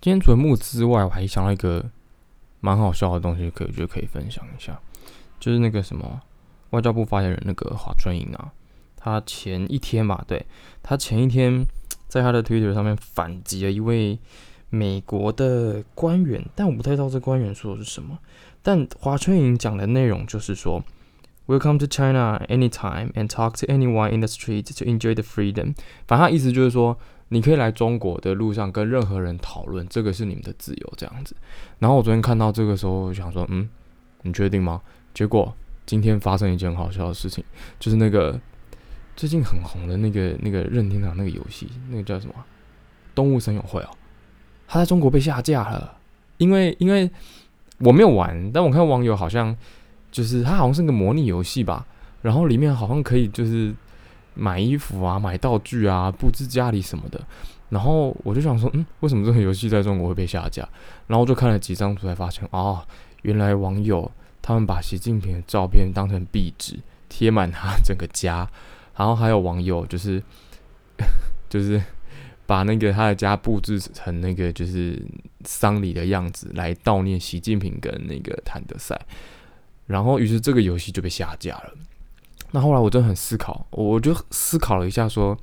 今天除了募资之外，我还想到一个蛮好笑的东西，可以就可以分享一下，就是那个什么外交部发言人那个华春莹啊，他前一天吧，对，他前一天在他的 Twitter 上面反击了一位美国的官员，但我不太知道这官员说的是什么。但华春莹讲的内容就是说，Welcome to China anytime and talk to anyone in the street to enjoy the freedom。反正他意思就是说，你可以来中国的路上跟任何人讨论，这个是你们的自由这样子。然后我昨天看到这个时候，我想说，嗯，你确定吗？结果今天发生一件很好笑的事情，就是那个最近很红的那个那个任天堂那个游戏，那个叫什么《动物森友会》哦，它在中国被下架了，因为因为。我没有玩，但我看网友好像就是它好像是个模拟游戏吧，然后里面好像可以就是买衣服啊、买道具啊、布置家里什么的。然后我就想说，嗯，为什么这个游戏在中国会被下架？然后我就看了几张图，才发现哦，原来网友他们把习近平的照片当成壁纸贴满他整个家，然后还有网友就是 就是。把那个他的家布置成那个就是丧礼的样子，来悼念习近平跟那个谭德赛，然后于是这个游戏就被下架了。那后来我真的很思考，我就思考了一下说，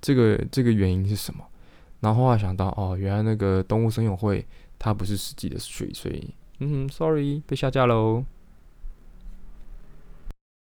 这个这个原因是什么？然后后来想到，哦，原来那个动物森友会它不是实际的水所以嗯，sorry，被下架喽。